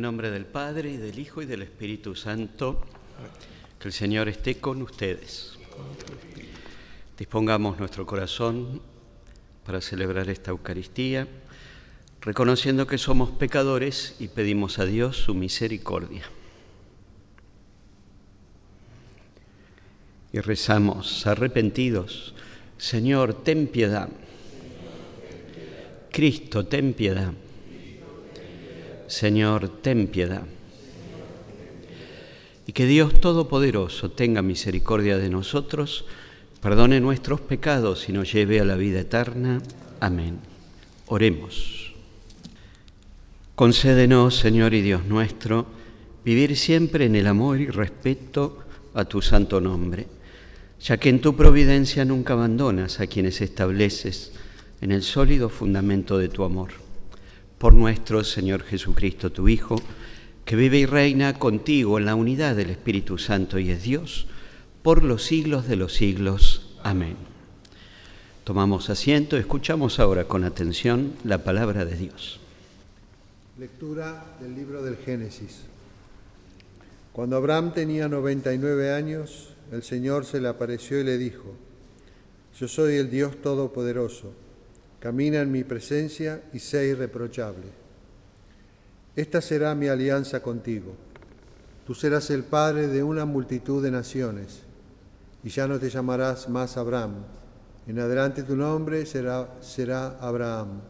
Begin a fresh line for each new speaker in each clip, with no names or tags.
nombre del Padre y del Hijo y del Espíritu Santo, que el Señor esté con ustedes. Dispongamos nuestro corazón para celebrar esta Eucaristía, reconociendo que somos pecadores y pedimos a Dios su misericordia. Y rezamos arrepentidos, Señor, ten piedad. Cristo, ten piedad. Señor, ten piedad. Y que Dios Todopoderoso tenga misericordia de nosotros, perdone nuestros pecados y nos lleve a la vida eterna. Amén. Oremos. Concédenos, Señor y Dios nuestro, vivir siempre en el amor y respeto a tu santo nombre, ya que en tu providencia nunca abandonas a quienes estableces en el sólido fundamento de tu amor. Por nuestro Señor Jesucristo, tu Hijo, que vive y reina contigo en la unidad del Espíritu Santo y es Dios, por los siglos de los siglos. Amén. Tomamos asiento, escuchamos ahora con atención la palabra de Dios.
Lectura del libro del Génesis. Cuando Abraham tenía 99 años, el Señor se le apareció y le dijo, Yo soy el Dios Todopoderoso, camina en mi presencia y sé irreprochable. Esta será mi alianza contigo. Tú serás el padre de una multitud de naciones, y ya no te llamarás más Abraham. En adelante tu nombre será, será Abraham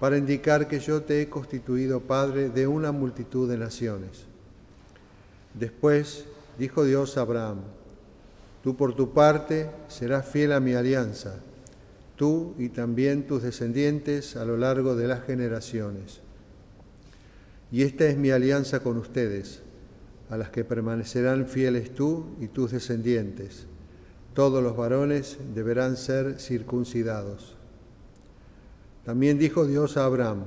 para indicar que yo te he constituido padre de una multitud de naciones. Después dijo Dios a Abraham, tú por tu parte serás fiel a mi alianza, tú y también tus descendientes a lo largo de las generaciones. Y esta es mi alianza con ustedes, a las que permanecerán fieles tú y tus descendientes. Todos los varones deberán ser circuncidados. También dijo Dios a Abraham,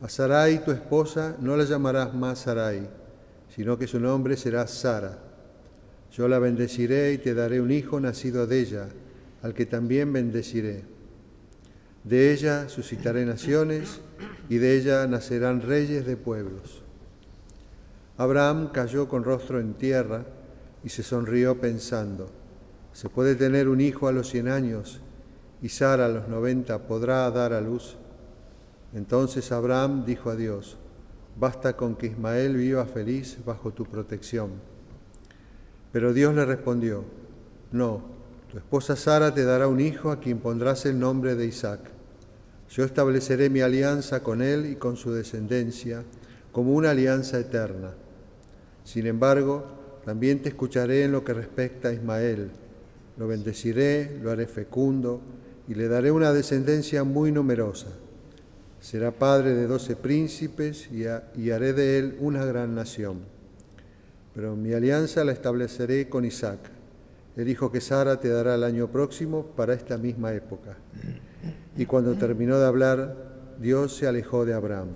a Sarai tu esposa no la llamarás más Sarai, sino que su nombre será Sara. Yo la bendeciré y te daré un hijo nacido de ella, al que también bendeciré. De ella suscitaré naciones y de ella nacerán reyes de pueblos. Abraham cayó con rostro en tierra y se sonrió pensando, ¿se puede tener un hijo a los cien años? y Sara a los noventa podrá dar a luz. Entonces Abraham dijo a Dios, basta con que Ismael viva feliz bajo tu protección. Pero Dios le respondió, no, tu esposa Sara te dará un hijo a quien pondrás el nombre de Isaac. Yo estableceré mi alianza con él y con su descendencia como una alianza eterna. Sin embargo, también te escucharé en lo que respecta a Ismael. Lo bendeciré, lo haré fecundo y le daré una descendencia muy numerosa. Será padre de doce príncipes y, haré de él una gran nación. Pero mi alianza la estableceré con Isaac, el hijo que Sara te dará el año próximo para esta misma época. Y cuando terminó de hablar, Dios se alejó de Abraham.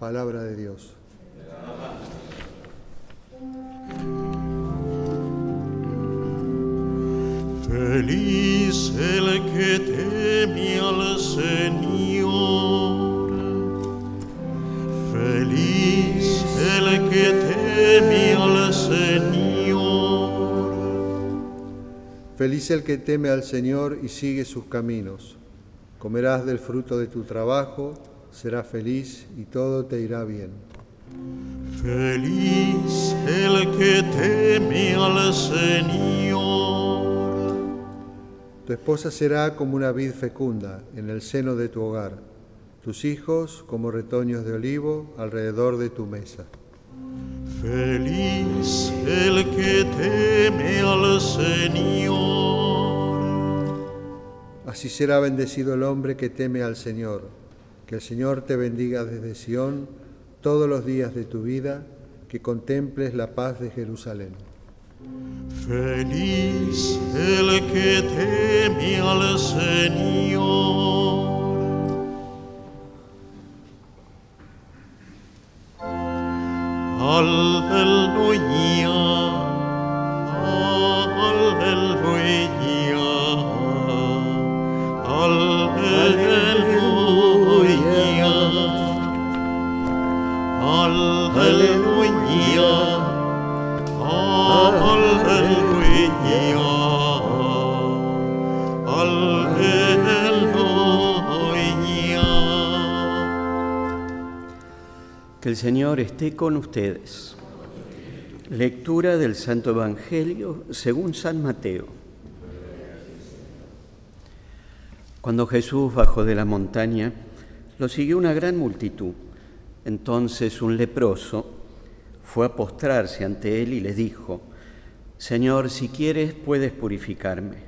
Palabra de Dios.
Feliz el que teme al Señor. Feliz el que teme al Señor.
Feliz el que teme al Señor y sigue sus caminos. Comerás del fruto de tu trabajo, serás feliz y todo te irá bien.
Feliz el que teme al Señor.
Tu esposa será como una vid fecunda en el seno de tu hogar, tus hijos como retoños de olivo alrededor de tu mesa.
Feliz el que teme al Señor.
Así será bendecido el hombre que teme al Señor. Que el Señor te bendiga desde Sión todos los días de tu vida, que contemples la paz de Jerusalén.
Feliz el que teme al Señor. Aleluya, aleluya,
el Señor esté con ustedes. Lectura del Santo Evangelio según San Mateo. Cuando Jesús bajó de la montaña, lo siguió una gran multitud. Entonces un leproso fue a postrarse ante él y le dijo, Señor, si quieres puedes purificarme.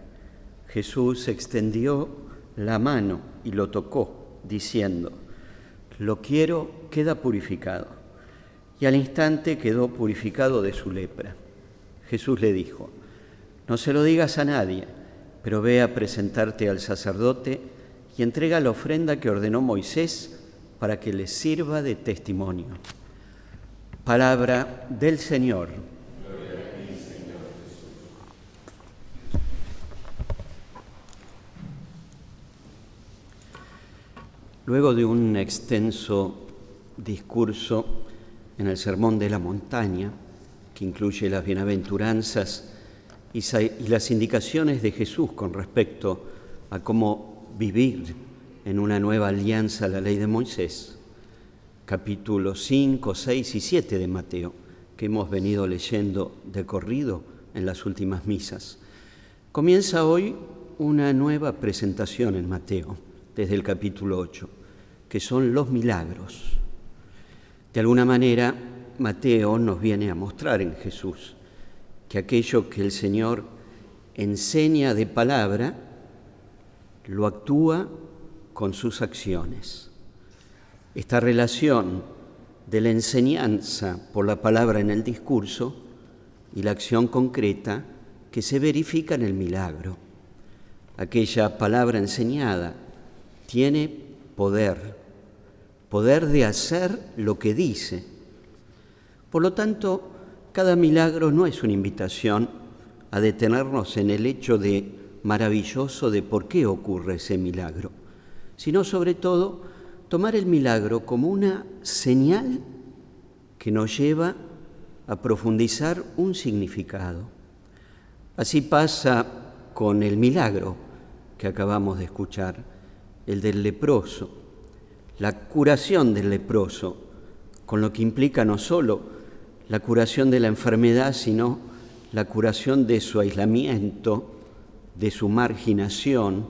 Jesús extendió la mano y lo tocó, diciendo, Lo quiero, queda purificado. Y al instante quedó purificado de su lepra. Jesús le dijo, No se lo digas a nadie, pero ve a presentarte al sacerdote y entrega la ofrenda que ordenó Moisés para que les sirva de testimonio. Palabra del Señor. Luego de un extenso discurso en el Sermón de la Montaña, que incluye las bienaventuranzas y, las indicaciones de Jesús con respecto a cómo vivir en una nueva alianza a la ley de Moisés, capítulos 5, 6 y 7 de Mateo, que hemos venido leyendo de corrido en las últimas misas. Comienza hoy una nueva presentación en Mateo, desde el capítulo 8, que son los milagros. De alguna manera, Mateo nos viene a mostrar en Jesús que aquello que el Señor enseña de palabra, lo actúa con sus acciones. Esta relación de la enseñanza por la palabra en el discurso y la acción concreta que se verifica en el milagro. Aquella palabra enseñada tiene poder, poder de hacer lo que dice. Por lo tanto, cada milagro no es una invitación a detenernos en el hecho de maravilloso de por qué ocurre ese milagro, sino sobre todo tomar el milagro como una señal que nos lleva a profundizar un significado. Así pasa con el milagro que acabamos de escuchar, el del leproso, la curación del leproso, con lo que implica no solo la curación de la enfermedad, sino la curación de su aislamiento, de su marginación,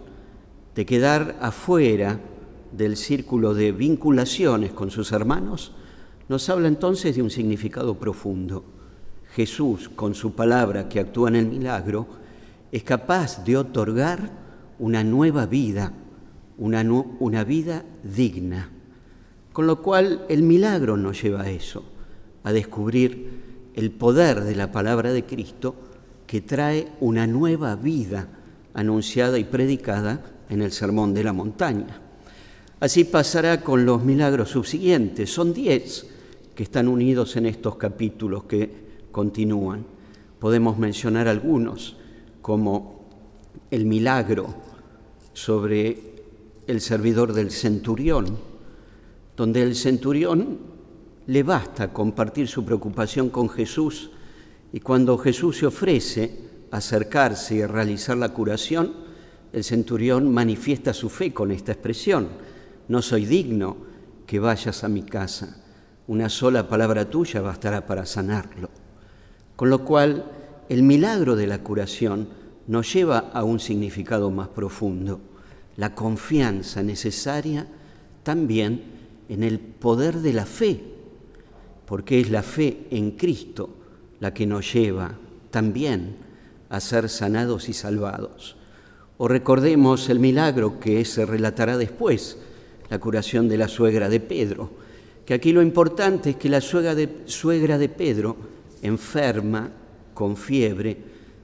de quedar afuera del círculo de vinculaciones con sus hermanos, nos habla entonces de un significado profundo. Jesús, con su palabra que actúa en el milagro, es capaz de otorgar una nueva vida, una, una vida digna. Con lo cual el milagro nos lleva a eso, a descubrir el poder de la palabra de Cristo que trae una nueva vida anunciada y predicada en el Sermón de la Montaña. Así pasará con los milagros subsiguientes. Son diez que están unidos en estos capítulos que continúan. Podemos mencionar algunos, como el milagro sobre el servidor del centurión, donde el centurión le basta compartir su preocupación con Jesús y cuando Jesús se ofrece a acercarse y realizar la curación, el centurión manifiesta su fe con esta expresión, no soy digno que vayas a mi casa, una sola palabra tuya bastará para sanarlo. Con lo cual, el milagro de la curación nos lleva a un significado más profundo, la confianza necesaria también en el poder de la fe, porque es la fe en Cristo la que nos lleva también a ser sanados y salvados. O recordemos el milagro que se relatará después, la curación de la suegra de Pedro, que aquí lo importante es que la suegra de, Pedro, enferma, con fiebre,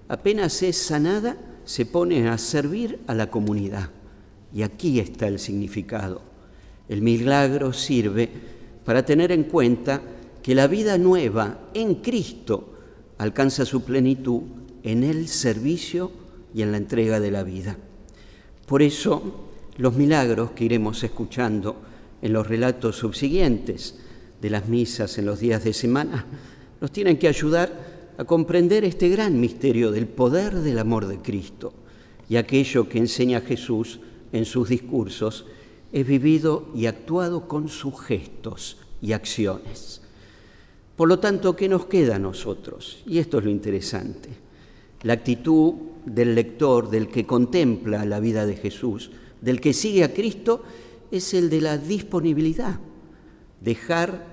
apenas es sanada, se pone a servir a la comunidad. Y aquí está el significado. El milagro sirve para tener en cuenta que la vida nueva en Cristo alcanza su plenitud en el servicio y en la entrega de la vida. Por eso, los milagros que iremos escuchando en los relatos subsiguientes de las misas en los días de semana nos tienen que ayudar a comprender este gran misterio del poder del amor de Cristo y aquello que enseña Jesús en sus discursos es vivido y actuado con sus gestos y acciones. Por lo tanto, ¿qué nos queda a nosotros? Y esto es lo interesante. La actitud del lector, del que contempla la vida de Jesús, del que sigue a Cristo, es el de la disponibilidad. Dejar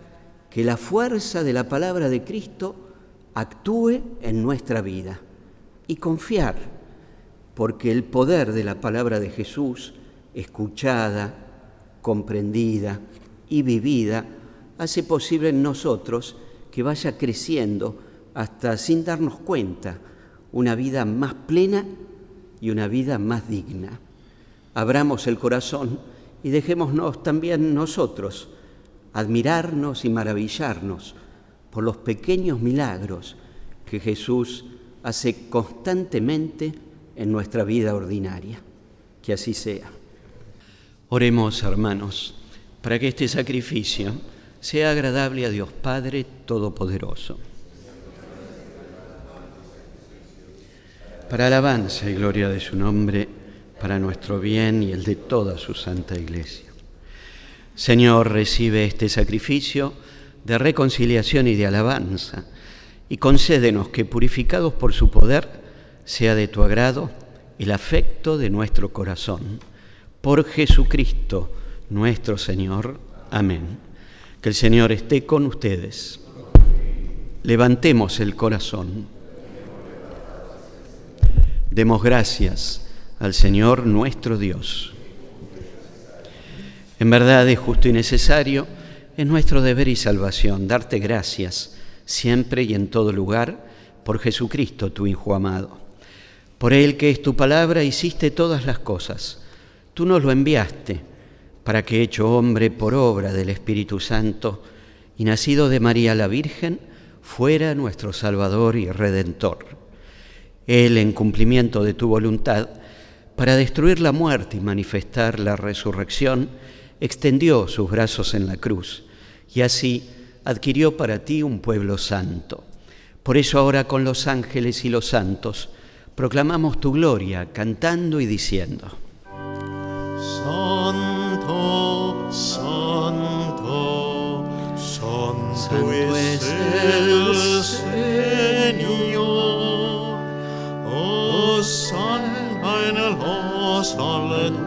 que la fuerza de la palabra de Cristo actúe en nuestra vida y confiar, porque el poder de la palabra de Jesús, escuchada, comprendida y vivida, hace posible en nosotros que vaya creciendo hasta sin darnos cuenta una vida más plena y una vida más digna. Abramos el corazón y dejémonos también nosotros admirarnos y maravillarnos por los pequeños milagros que Jesús hace constantemente en nuestra vida ordinaria. Que así sea. Oremos, hermanos, para que este sacrificio sea agradable a Dios Padre Todopoderoso. Para alabanza y gloria de su nombre, para nuestro bien y el de toda su santa iglesia. Señor, recibe este sacrificio de reconciliación y de alabanza y concédenos que, purificados por su poder, sea de tu agrado el afecto de nuestro corazón. Por Jesucristo nuestro Señor. Amén. Que el Señor esté con ustedes. Levantemos el corazón. Demos gracias al Señor nuestro Dios. En verdad es justo y necesario, es nuestro deber y salvación darte gracias siempre y en todo lugar por Jesucristo, tu Hijo amado. Por Él que es tu palabra hiciste todas las cosas. Tú nos lo enviaste para que, hecho hombre por obra del Espíritu Santo y nacido de María la Virgen, fuera nuestro Salvador y Redentor. Él, en cumplimiento de tu voluntad, para destruir la muerte y manifestar la resurrección, extendió sus brazos en la cruz y así adquirió para ti un pueblo santo. Por eso ahora con los ángeles y los santos proclamamos tu gloria cantando y diciendo.
Santo, santo, santo, es el Señor. Oh, sana en los alturas.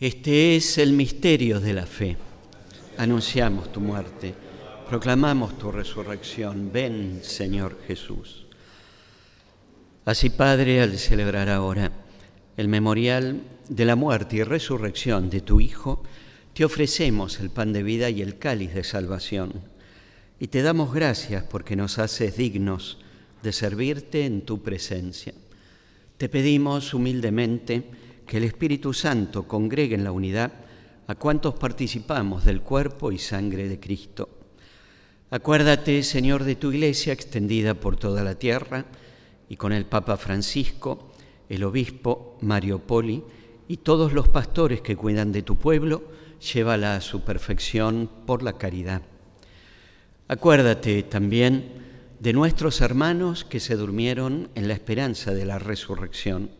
Este es el misterio de la fe. Anunciamos tu muerte, proclamamos tu resurrección. Ven, Señor Jesús. Así, Padre, al celebrar ahora el memorial de la muerte y resurrección de tu Hijo, te ofrecemos el pan de vida y el cáliz de salvación. Y te damos gracias porque nos haces dignos de servirte en tu presencia. Te pedimos humildemente que el Espíritu Santo congregue en la unidad a cuantos participamos del cuerpo y sangre de Cristo. Acuérdate, Señor, de tu iglesia extendida por toda la tierra y con el Papa Francisco, el obispo Mario Poli y todos los pastores que cuidan de tu pueblo, llévala a su perfección por la caridad. Acuérdate también de nuestros hermanos que se durmieron en la esperanza de la resurrección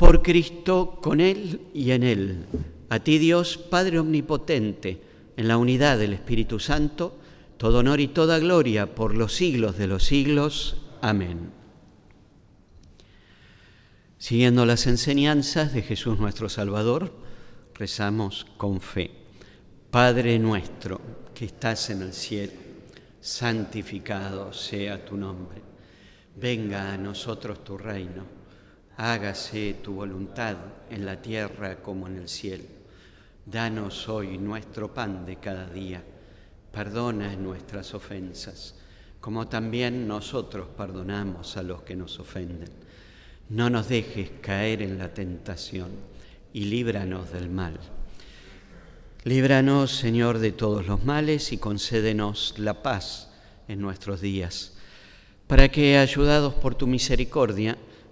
por Cristo, con Él y en Él. A ti Dios, Padre Omnipotente, en la unidad del Espíritu Santo, todo honor y toda gloria por los siglos de los siglos. Amén. Siguiendo las enseñanzas de Jesús nuestro Salvador, rezamos con fe. Padre nuestro que estás en el cielo, santificado sea tu nombre. Venga a nosotros tu reino hágase tu voluntad en la tierra como en el cielo. Danos hoy nuestro pan de cada día. Perdona nuestras ofensas, como también nosotros perdonamos a los que nos ofenden. No nos dejes caer en la tentación y líbranos del mal. Líbranos, Señor, de todos los males y concédenos la paz en nuestros días, para que, ayudados por tu misericordia,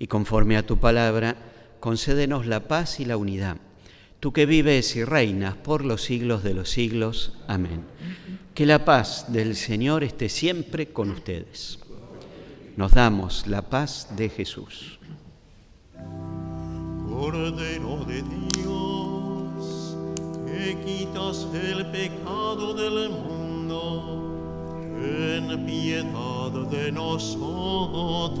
y conforme a tu palabra, concédenos la paz y la unidad. Tú que vives y reinas por los siglos de los siglos. Amén. Que la paz del Señor esté siempre con ustedes. Nos damos la paz de Jesús.
Cordero de Dios, que quitas el pecado del mundo, ten piedad de nosotros.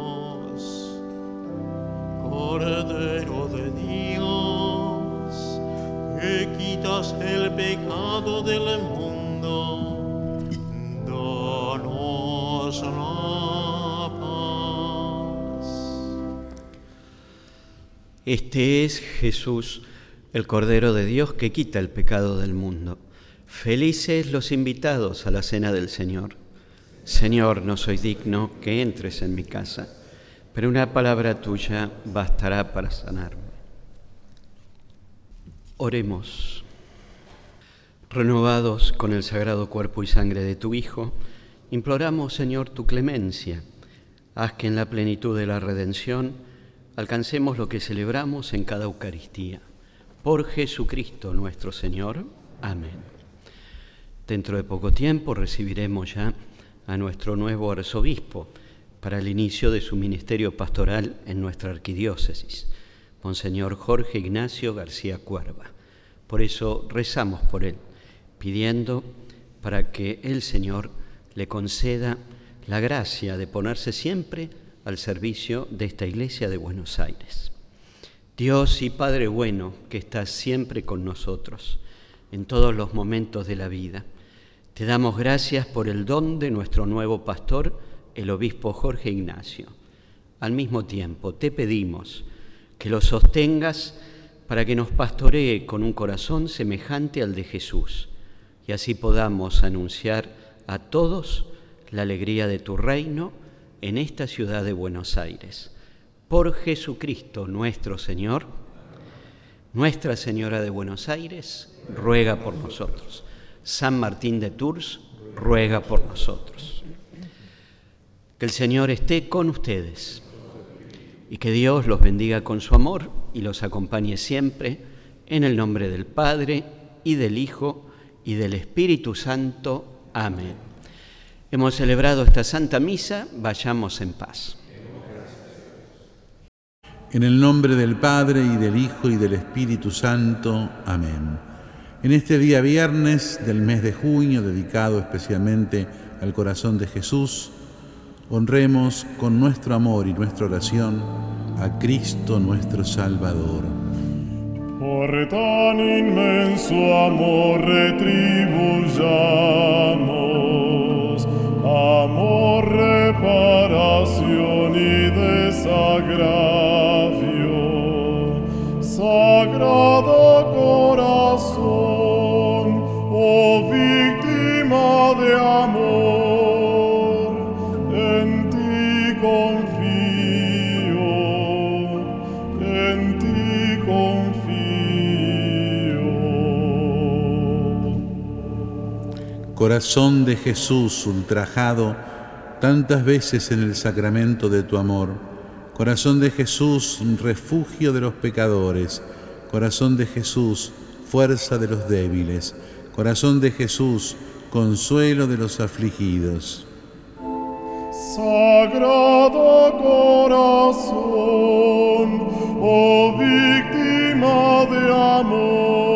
Este es Jesús, el Cordero de Dios que quita el pecado del mundo. Felices los invitados a la cena del Señor. Señor, no soy digno que entres en mi casa, pero una palabra tuya bastará para sanarme. Oremos. Renovados con el sagrado cuerpo y sangre de tu Hijo, imploramos, Señor, tu clemencia. Haz que en la plenitud de la redención, alcancemos lo que celebramos en cada Eucaristía. Por Jesucristo nuestro Señor. Amén. Dentro de poco tiempo recibiremos ya a nuestro nuevo arzobispo para el inicio de su ministerio pastoral en nuestra arquidiócesis, Monseñor Jorge Ignacio García Cuerva. Por eso rezamos por él, pidiendo para que el Señor le conceda la gracia de ponerse siempre al servicio de esta iglesia de Buenos Aires. Dios y Padre bueno, que estás siempre con nosotros en todos los momentos de la vida. Te damos gracias por el don de nuestro nuevo pastor, el obispo Jorge Ignacio. Al mismo tiempo, te pedimos que lo sostengas para que nos pastoree con un corazón semejante al de Jesús y así podamos anunciar a todos la alegría de tu reino en esta ciudad de Buenos Aires. Por Jesucristo nuestro Señor, Nuestra Señora de Buenos Aires, ruega por nosotros. San Martín de Tours, ruega por nosotros. Que el Señor esté con ustedes y que Dios los bendiga con su amor y los acompañe siempre en el nombre del Padre y del Hijo y del Espíritu Santo. Amén. Hemos celebrado esta Santa Misa, vayamos en paz.
En el nombre del Padre y del Hijo y del Espíritu Santo. Amén. En este día viernes del mes de junio, dedicado especialmente al corazón de Jesús, honremos con nuestro amor y nuestra oración a Cristo nuestro Salvador.
Por tan inmenso amor retribuyamos, amor, reparación y desagravio, sagrado Corazón de
Jesús ultrajado tantas veces en el sacramento de tu amor, corazón de Jesús, refugio de los pecadores, corazón de Jesús, fuerza de los débiles, corazón de Jesús, consuelo de los afligidos.
Sagrado corazón, oh víctima de amor,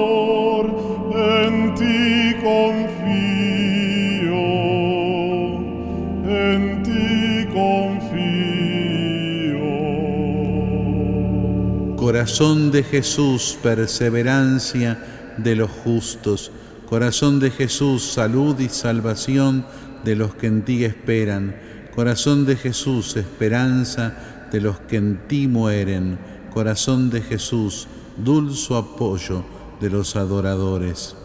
Corazón de Jesús, perseverancia de los justos, Corazón de Jesús, salud y salvación de los que en ti esperan. Corazón de Jesús, esperanza de los que en ti mueren. Corazón de Jesús, dulce apoyo de los adoradores.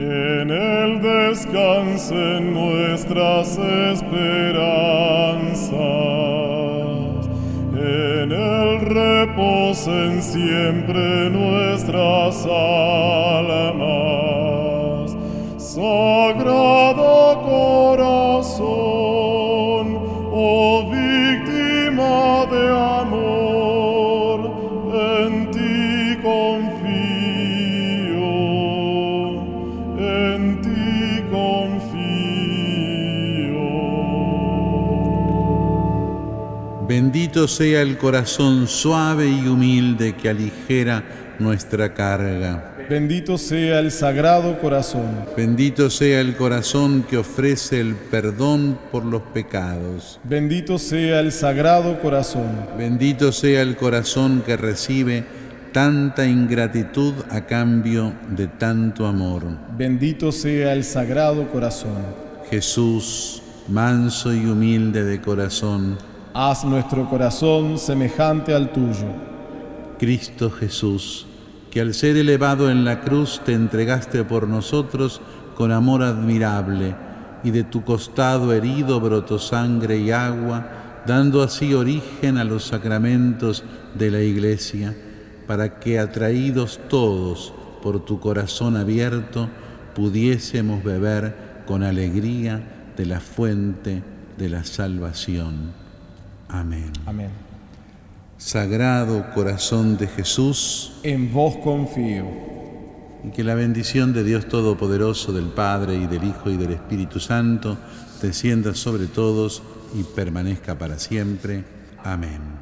En él descansen nuestras esperanzas, en él reposen siempre nuestras almas. Sagrado corazón, oh
Bendito sea el corazón suave y humilde que aligera nuestra carga.
Bendito sea el Sagrado Corazón.
Bendito sea el corazón que ofrece el perdón por los pecados.
Bendito sea el Sagrado Corazón.
Bendito sea el corazón que recibe tanta ingratitud a cambio de tanto amor.
Bendito sea el Sagrado Corazón.
Jesús, manso y humilde de corazón,
haz nuestro corazón semejante al tuyo.
Cristo Jesús, que al ser elevado en la cruz te entregaste por nosotros con amor admirable, y de tu costado herido brotó sangre y agua, dando así origen a los sacramentos de la Iglesia, para que atraídos todos por tu corazón abierto, pudiésemos beber con alegría de la fuente de la salvación. Amén.
Amén.
Sagrado Corazón de Jesús,
en vos confío.
Y que la bendición de Dios Todopoderoso, del Padre y del Hijo y del Espíritu Santo, descienda sobre todos y permanezca para siempre. Amén.